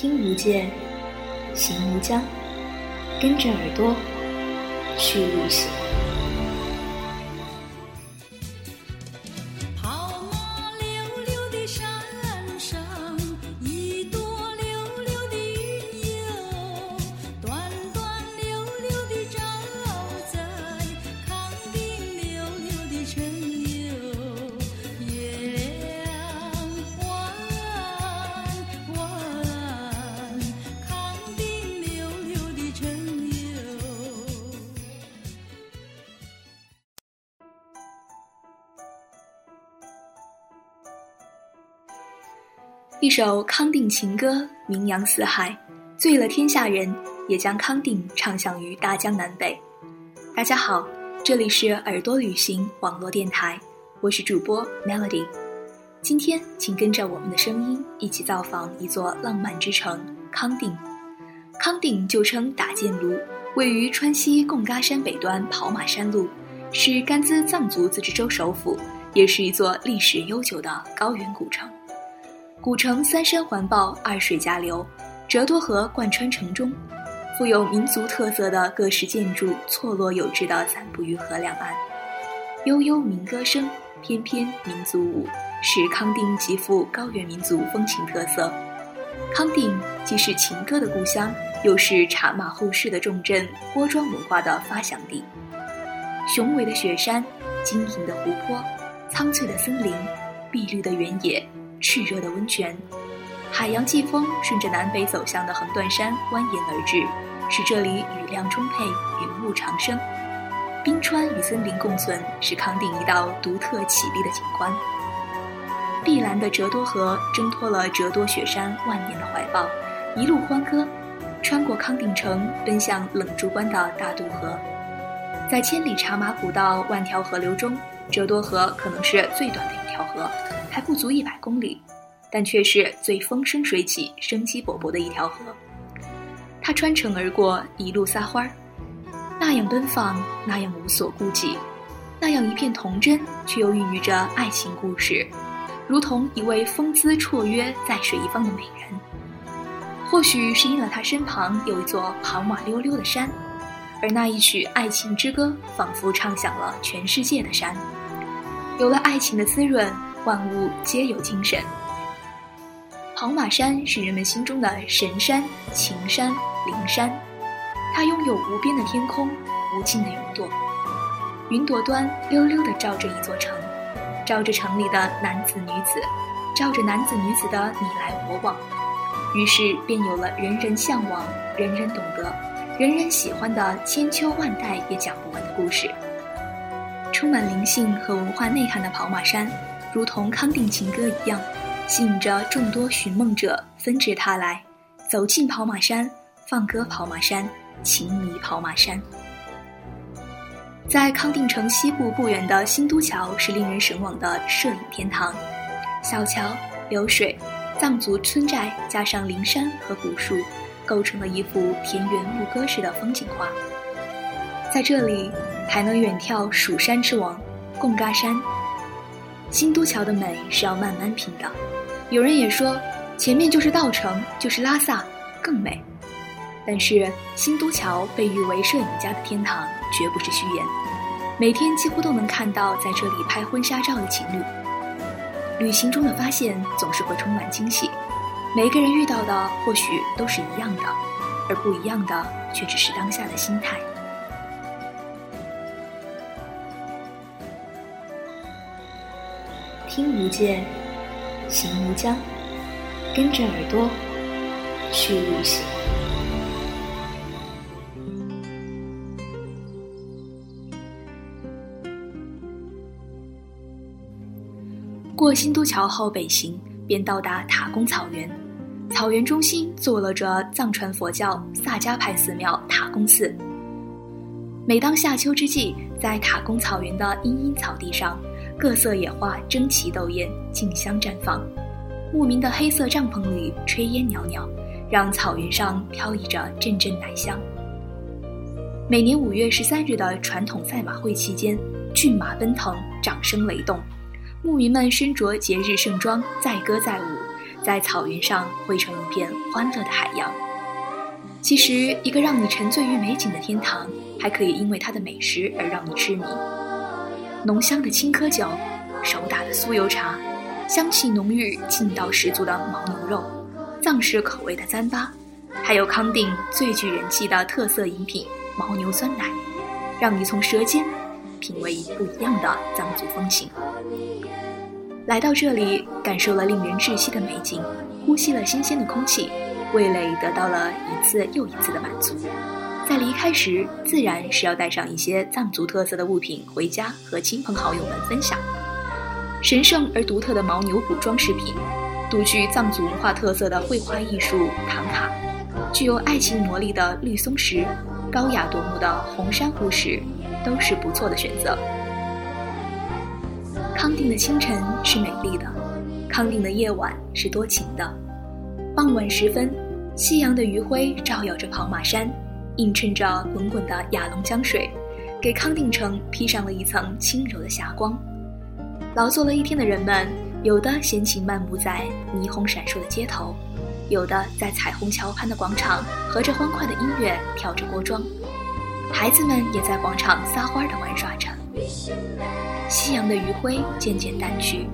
听不见，行无疆，跟着耳朵去旅行。一首康定情歌名扬四海，醉了天下人，也将康定唱响于大江南北。大家好，这里是耳朵旅行网络电台，我是主播 Melody。今天，请跟着我们的声音一起造访一座浪漫之城康定。康定旧称打箭炉，位于川西贡嘎山北端跑马山路，是甘孜藏族自治州首府，也是一座历史悠久的高原古城。古城三山环抱，二水夹流，折多河贯穿城中，富有民族特色的各式建筑错落有致地散布于河两岸。悠悠民歌声，翩翩民族舞，是康定极富高原民族风情特色。康定既是情歌的故乡，又是茶马后市的重镇，郭庄文化的发祥地。雄伟的雪山，晶莹的湖泊，苍翠的森林，碧绿的原野。炽热的温泉，海洋季风顺着南北走向的横断山蜿蜒而至，使这里雨量充沛，云雾长生。冰川与森林共存，是康定一道独特绮丽的景观。碧蓝的折多河挣脱了折多雪山万年的怀抱，一路欢歌，穿过康定城，奔向冷珠关的大渡河。在千里茶马古道、万条河流中，折多河可能是最短的一条河。还不足一百公里，但却是最风生水起、生机勃勃的一条河。它穿城而过，一路撒欢儿，那样奔放，那样无所顾忌，那样一片童真，却又孕育着爱情故事，如同一位风姿绰约、在水一方的美人。或许是因了他身旁有一座跑马溜溜的山，而那一曲爱情之歌，仿佛唱响了全世界的山。有了爱情的滋润。万物皆有精神。跑马山是人们心中的神山、情山、灵山，它拥有无边的天空、无尽的云朵。云朵端溜溜地照着一座城，照着城里的男子女子，照着男子女子的你来我往，于是便有了人人向往、人人懂得、人人喜欢的千秋万代也讲不完的故事。充满灵性和文化内涵的跑马山。如同康定情歌一样，吸引着众多寻梦者纷至沓来，走进跑马山，放歌跑马山，情迷跑马山。在康定城西部不远的新都桥是令人神往的摄影天堂，小桥流水、藏族村寨加上灵山和古树，构成了一幅田园牧歌式的风景画。在这里，还能远眺蜀山之王贡嘎山。新都桥的美是要慢慢品的，有人也说，前面就是稻城，就是拉萨，更美。但是新都桥被誉为摄影家的天堂，绝不是虚言。每天几乎都能看到在这里拍婚纱照的情侣。旅行中的发现总是会充满惊喜，每个人遇到的或许都是一样的，而不一样的却只是当下的心态。听无界，行无疆，跟着耳朵去旅行。过新都桥后北行，便到达塔公草原。草原中心坐落着藏传佛教萨迦派寺庙塔公寺。每当夏秋之际，在塔公草原的茵茵草地上。各色野花争奇斗艳，竞相绽放。牧民的黑色帐篷里炊烟袅袅，让草原上飘逸着阵阵奶香。每年五月十三日的传统赛马会期间，骏马奔腾，掌声雷动。牧民们身着节日盛装，载歌载舞，在草原上汇成一片欢乐的海洋。其实，一个让你沉醉于美景的天堂，还可以因为它的美食而让你痴迷。浓香的青稞酒，手打的酥油茶，香气浓郁、劲道十足的牦牛肉，藏式口味的糌粑，还有康定最具人气的特色饮品牦牛酸奶，让你从舌尖品味不一样的藏族风情。来到这里，感受了令人窒息的美景，呼吸了新鲜的空气，味蕾得到了一次又一次的满足。在离开时，自然是要带上一些藏族特色的物品回家和亲朋好友们分享。神圣而独特的牦牛骨装饰品，独具藏族文化特色的绘画艺术唐卡，具有爱情魔力的绿松石，高雅夺目的红珊瑚石，都是不错的选择。康定的清晨是美丽的，康定的夜晚是多情的。傍晚时分，夕阳的余晖照耀着跑马山，映衬着滚滚的雅龙江水，给康定城披上了一层轻柔的霞光。劳作了一天的人们，有的闲情漫步在霓虹闪烁的街头，有的在彩虹桥畔的广场和着欢快的音乐跳着锅庄，孩子们也在广场撒欢的玩耍着。夕阳的余晖渐渐淡去，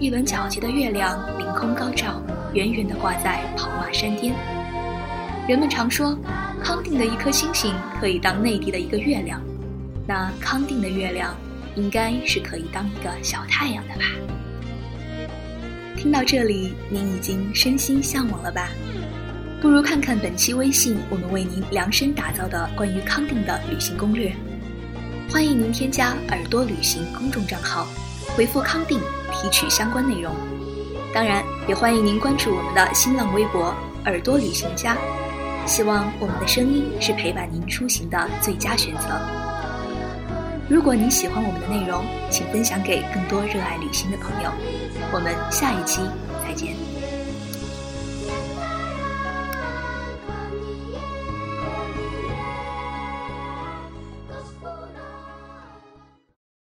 一轮皎洁的月亮凌空高照，远远地挂在跑马山巅。人们常说，康定的一颗星星可以当内地的一个月亮，那康定的月亮应该是可以当一个小太阳的吧？听到这里，您已经身心向往了吧？不如看看本期微信，我们为您量身打造的关于康定的旅行攻略。欢迎您添加“耳朵旅行”公众账号，回复“康定”提取相关内容。当然，也欢迎您关注我们的新浪微博“耳朵旅行家”。希望我们的声音是陪伴您出行的最佳选择。如果您喜欢我们的内容，请分享给更多热爱旅行的朋友。我们下一期再见。